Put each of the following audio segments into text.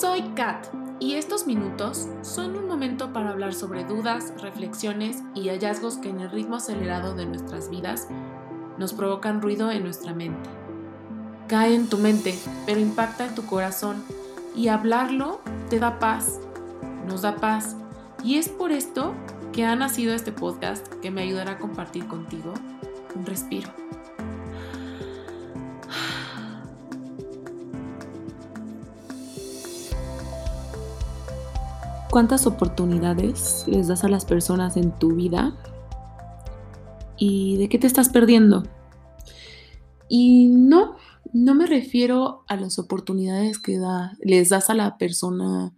Soy Kat y estos minutos son un momento para hablar sobre dudas, reflexiones y hallazgos que en el ritmo acelerado de nuestras vidas nos provocan ruido en nuestra mente. Cae en tu mente, pero impacta en tu corazón y hablarlo te da paz, nos da paz. Y es por esto que ha nacido este podcast que me ayudará a compartir contigo un respiro. ¿Cuántas oportunidades les das a las personas en tu vida? ¿Y de qué te estás perdiendo? Y no, no me refiero a las oportunidades que da, les das a la persona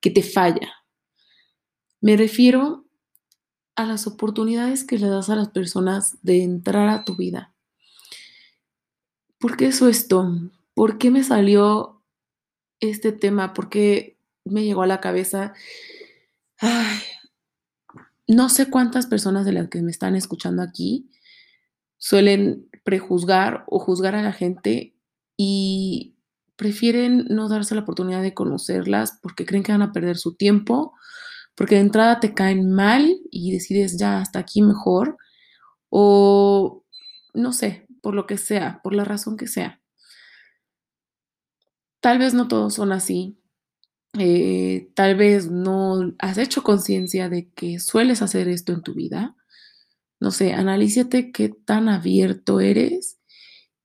que te falla. Me refiero a las oportunidades que le das a las personas de entrar a tu vida. ¿Por qué eso esto? ¿Por qué me salió este tema? ¿Por qué me llegó a la cabeza, no sé cuántas personas de las que me están escuchando aquí suelen prejuzgar o juzgar a la gente y prefieren no darse la oportunidad de conocerlas porque creen que van a perder su tiempo, porque de entrada te caen mal y decides ya hasta aquí mejor, o no sé, por lo que sea, por la razón que sea. Tal vez no todos son así, eh, tal vez no has hecho conciencia de que sueles hacer esto en tu vida. No sé, analízate qué tan abierto eres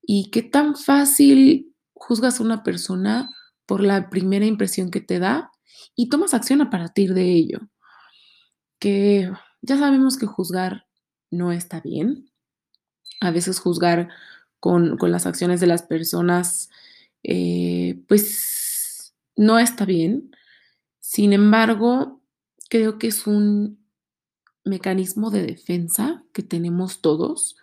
y qué tan fácil juzgas a una persona por la primera impresión que te da y tomas acción a partir de ello. Que ya sabemos que juzgar no está bien. A veces juzgar con, las acciones de las personas, eh, pues no está bien. Sin embargo, creo que es un mecanismo de defensa que tenemos todos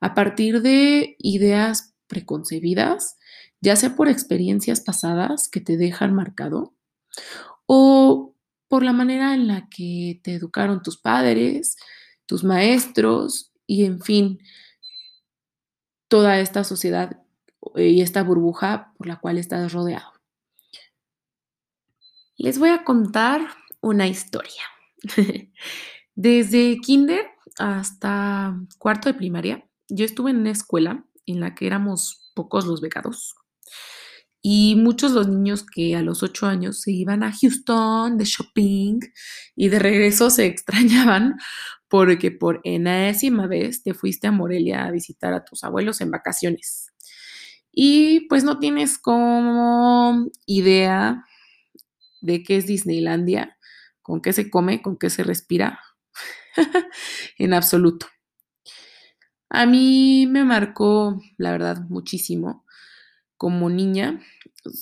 a partir de ideas preconcebidas, ya sea por experiencias pasadas que te dejan marcado o por la manera en la que te educaron tus padres, tus maestros y en fin, toda esta sociedad y esta burbuja por la cual estás rodeado. Les voy a contar una historia. Desde kinder hasta cuarto de primaria, yo estuve en una escuela en la que éramos pocos los becados y muchos los niños que a los ocho años se iban a Houston de shopping y de regreso se extrañaban porque por enésima vez te fuiste a Morelia a visitar a tus abuelos en vacaciones. Y pues no tienes como idea de qué es Disneylandia, con qué se come, con qué se respira, en absoluto. A mí me marcó, la verdad, muchísimo como niña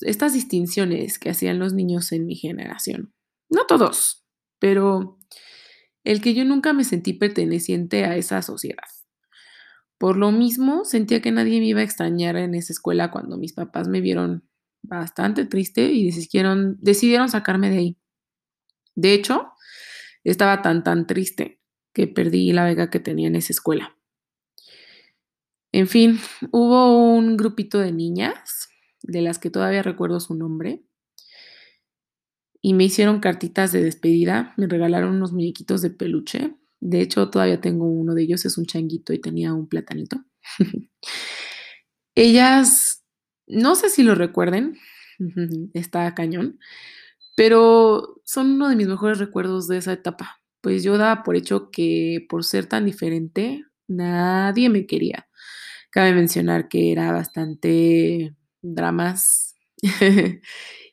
estas distinciones que hacían los niños en mi generación. No todos, pero el que yo nunca me sentí perteneciente a esa sociedad. Por lo mismo, sentía que nadie me iba a extrañar en esa escuela cuando mis papás me vieron bastante triste y decidieron, decidieron sacarme de ahí. De hecho, estaba tan, tan triste que perdí la beca que tenía en esa escuela. En fin, hubo un grupito de niñas, de las que todavía recuerdo su nombre, y me hicieron cartitas de despedida, me regalaron unos muñequitos de peluche. De hecho, todavía tengo uno de ellos, es un changuito y tenía un platanito. Ellas no sé si lo recuerden, está cañón, pero son uno de mis mejores recuerdos de esa etapa. Pues yo daba por hecho que por ser tan diferente, nadie me quería. Cabe mencionar que era bastante dramas,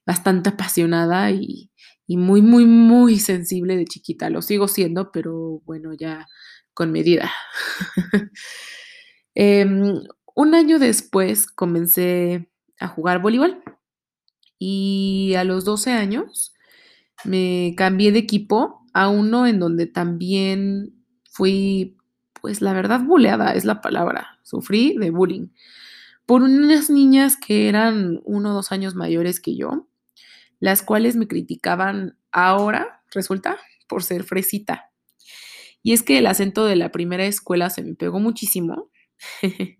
bastante apasionada y, muy, muy, muy sensible de chiquita. Lo sigo siendo, pero bueno, ya con medida. Em, un año después comencé a jugar voleibol y a los 12 años me cambié de equipo a uno en donde también fui, pues la verdad, buleada es la palabra. Sufrí de bullying por unas niñas que eran uno o dos años mayores que yo, las cuales me criticaban ahora, resulta, por ser fresita. Y es que el acento de la primera escuela se me pegó muchísimo.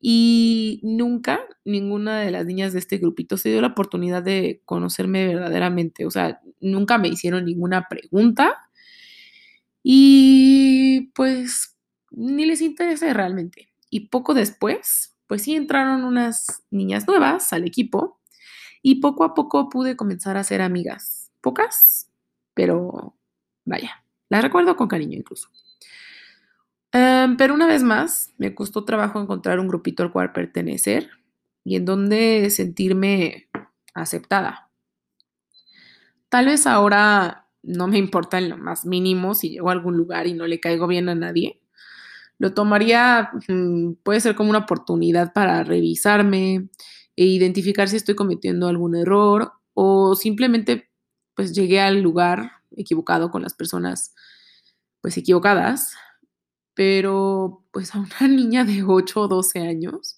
Y nunca ninguna de las niñas de este grupito se dio la oportunidad de conocerme verdaderamente. O sea, nunca me hicieron ninguna pregunta. Y pues ni les interesé realmente. Y poco después, pues sí entraron unas niñas nuevas al equipo y poco a poco pude comenzar a ser amigas. Pocas, pero vaya, las recuerdo con cariño incluso. Em, pero una vez más, me costó trabajo encontrar un grupito al cual pertenecer y en donde sentirme aceptada. Tal vez ahora no me importa en lo más mínimo si llego a algún lugar y no le caigo bien a nadie. Lo tomaría, mm, puede ser como una oportunidad para revisarme e identificar si estoy cometiendo algún error o simplemente pues llegué al lugar equivocado con las personas pues equivocadas pero pues a una niña de 8 o 12 años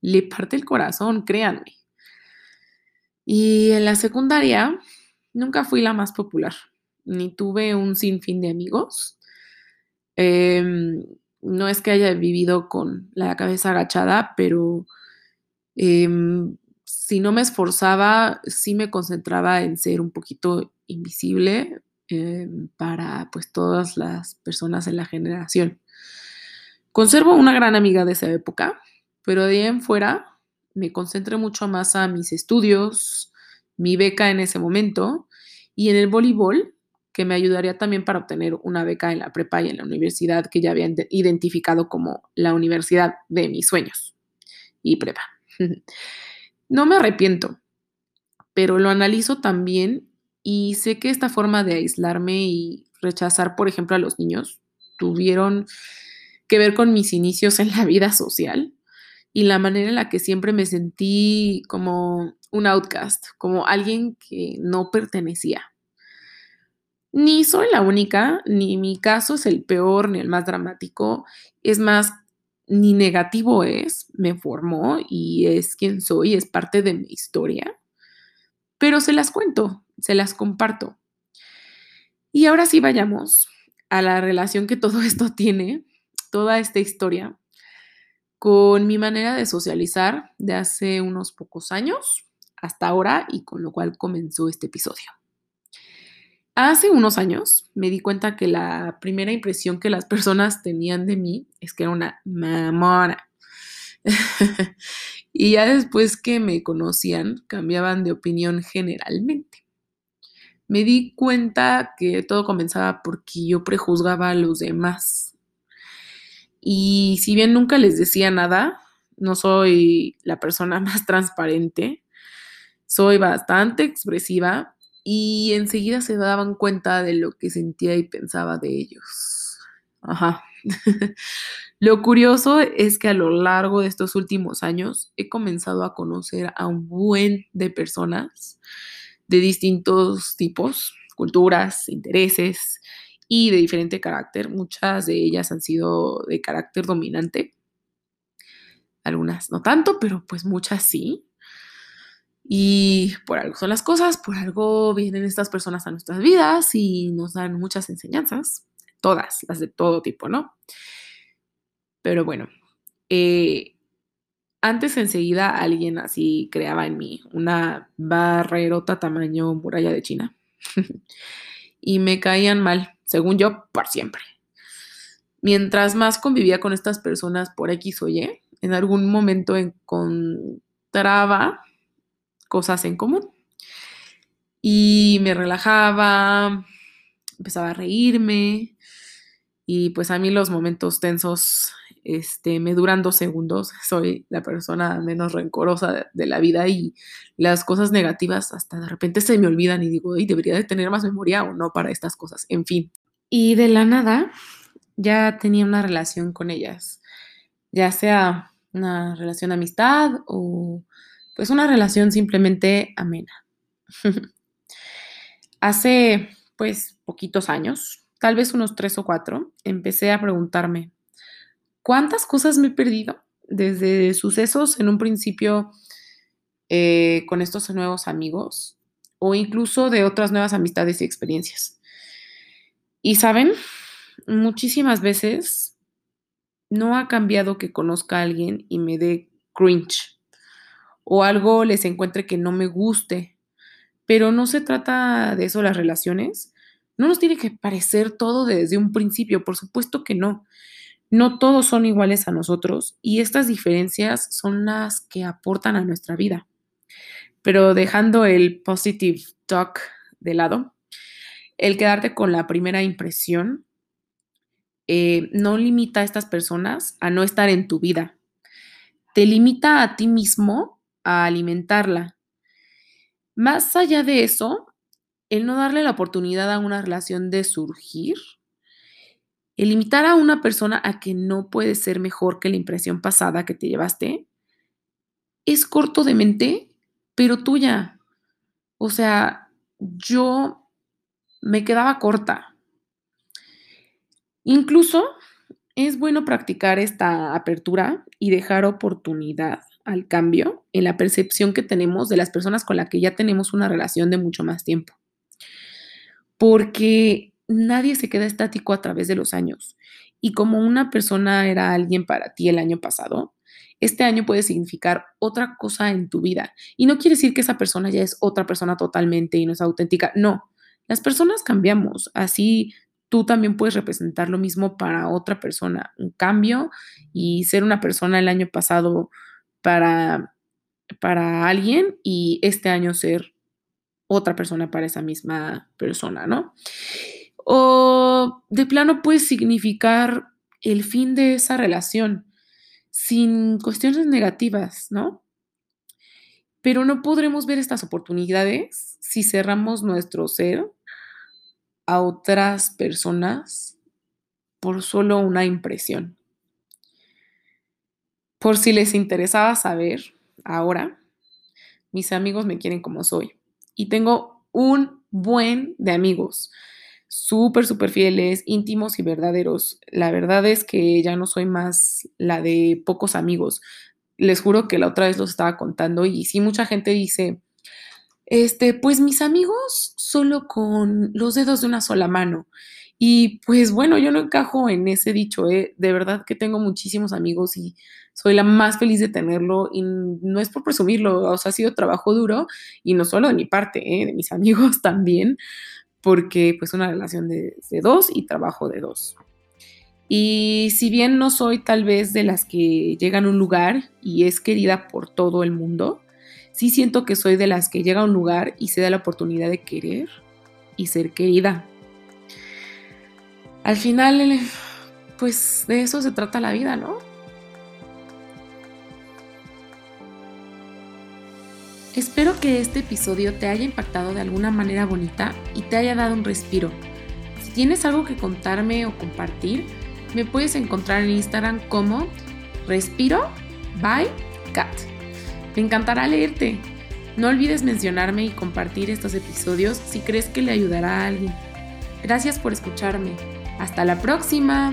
le parte el corazón, créanme. Y en la secundaria nunca fui la más popular, ni tuve un sinfín de amigos. Em, no es que haya vivido con la cabeza agachada, pero em, si no me esforzaba, sí me concentraba en ser un poquito invisible em, para pues todas las personas en la generación. Conservo una gran amiga de esa época, pero de ahí en fuera me concentré mucho más a mis estudios, mi beca en ese momento y en el voleibol, que me ayudaría también para obtener una beca en la prepa y en la universidad que ya había identificado como la universidad de mis sueños y prepa. No me arrepiento, pero lo analizo también y sé que esta forma de aislarme y rechazar, por ejemplo, a los niños tuvieron que ver con mis inicios en la vida social y la manera en la que siempre me sentí como un outcast, como alguien que no pertenecía. Ni soy la única, ni mi caso es el peor ni el más dramático. Es más, ni negativo es, me formó y es quien soy, es parte de mi historia. Pero se las cuento, se las comparto. Y ahora sí vayamos a la relación que todo esto tiene toda esta historia con mi manera de socializar de hace unos pocos años hasta ahora y con lo cual comenzó este episodio. Hace unos años me di cuenta que la primera impresión que las personas tenían de mí es que era una mamona. y ya después que me conocían, cambiaban de opinión generalmente. Me di cuenta que todo comenzaba porque yo prejuzgaba a los demás y si bien nunca les decía nada, no soy la persona más transparente, soy bastante expresiva y enseguida se daban cuenta de lo que sentía y pensaba de ellos. Ajá. lo curioso es que a lo largo de estos últimos años he comenzado a conocer a un buen de personas de distintos tipos, culturas, intereses y de diferente carácter. Muchas de ellas han sido de carácter dominante. Algunas no tanto, pero pues muchas sí. Y por algo son las cosas, por algo vienen estas personas a nuestras vidas y nos dan muchas enseñanzas, todas, las de todo tipo, ¿no? Pero bueno, eh, antes enseguida alguien así creaba en mí una barrerota tamaño muralla de China y me caían mal según yo, por siempre. Mientras más convivía con estas personas por X o Y, en algún momento encontraba cosas en común. Y me relajaba, empezaba a reírme y pues a mí los momentos tensos este, me duran dos segundos. Soy la persona menos rencorosa de, la vida y las cosas negativas hasta de repente se me olvidan y digo, y debería de tener más memoria o no para estas cosas. En fin. Y de la nada ya tenía una relación con ellas, ya sea una relación de amistad o pues una relación simplemente amena. Hace pues poquitos años, tal vez unos tres o cuatro, empecé a preguntarme, ¿cuántas cosas me he perdido? Desde sucesos en un principio eh, con estos nuevos amigos o incluso de otras nuevas amistades y experiencias. Y saben, muchísimas veces no ha cambiado que conozca a alguien y me dé cringe o algo les encuentre que no me guste. Pero no se trata de eso las relaciones. No nos tiene que parecer todo desde un principio, por supuesto que no. No todos son iguales a nosotros y estas diferencias son las que aportan a nuestra vida. Pero dejando el positive talk de lado, el quedarte con la primera impresión eh, no limita a estas personas a no estar en tu vida. Te limita a ti mismo a alimentarla. Más allá de eso, el no darle la oportunidad a una relación de surgir, el limitar a una persona a que no puede ser mejor que la impresión pasada que te llevaste, es corto de mente, pero tuya. O sea, yo me quedaba corta. Incluso es bueno practicar esta apertura y dejar oportunidad al cambio en la percepción que tenemos de las personas con las que ya tenemos una relación de mucho más tiempo. Porque nadie se queda estático a través de los años. Y como una persona era alguien para ti el año pasado, este año puede significar otra cosa en tu vida. Y no quiere decir que esa persona ya es otra persona totalmente y no es auténtica. No, las personas cambiamos. Así tú también puedes representar lo mismo para otra persona. Un cambio y ser una persona el año pasado para, para alguien y este año ser otra persona para esa misma persona, ¿no? O de plano puede significar el fin de esa relación sin cuestiones negativas, ¿no? Pero no podremos ver estas oportunidades si cerramos nuestro ser a otras personas por solo una impresión. Por si les interesaba saber, ahora mis amigos me quieren como soy. Y tengo un buen de amigos, súper, súper fieles, íntimos y verdaderos. La verdad es que ya no soy más la de pocos amigos. Les juro que la otra vez los estaba contando y sí, mucha gente dice, este, pues mis amigos solo con los dedos de una sola mano. Y pues bueno, yo no encajo en ese dicho, ¿eh? de verdad que tengo muchísimos amigos y soy la más feliz de tenerlo y no es por presumirlo, o sea, ha sido trabajo duro y no solo de mi parte, ¿eh? de mis amigos también, porque pues una relación de, de dos y trabajo de dos. Y si bien no soy tal vez de las que llegan a un lugar y es querida por todo el mundo, sí siento que soy de las que llega a un lugar y se da la oportunidad de querer y ser querida. Al final, pues de eso se trata la vida, ¿no? Espero que este episodio te haya impactado de alguna manera bonita y te haya dado un respiro. Si tienes algo que contarme o compartir, me puedes encontrar en Instagram como Respiro by Cat. Me encantará leerte. No olvides mencionarme y compartir estos episodios si crees que le ayudará a alguien. Gracias por escucharme. Hasta la próxima.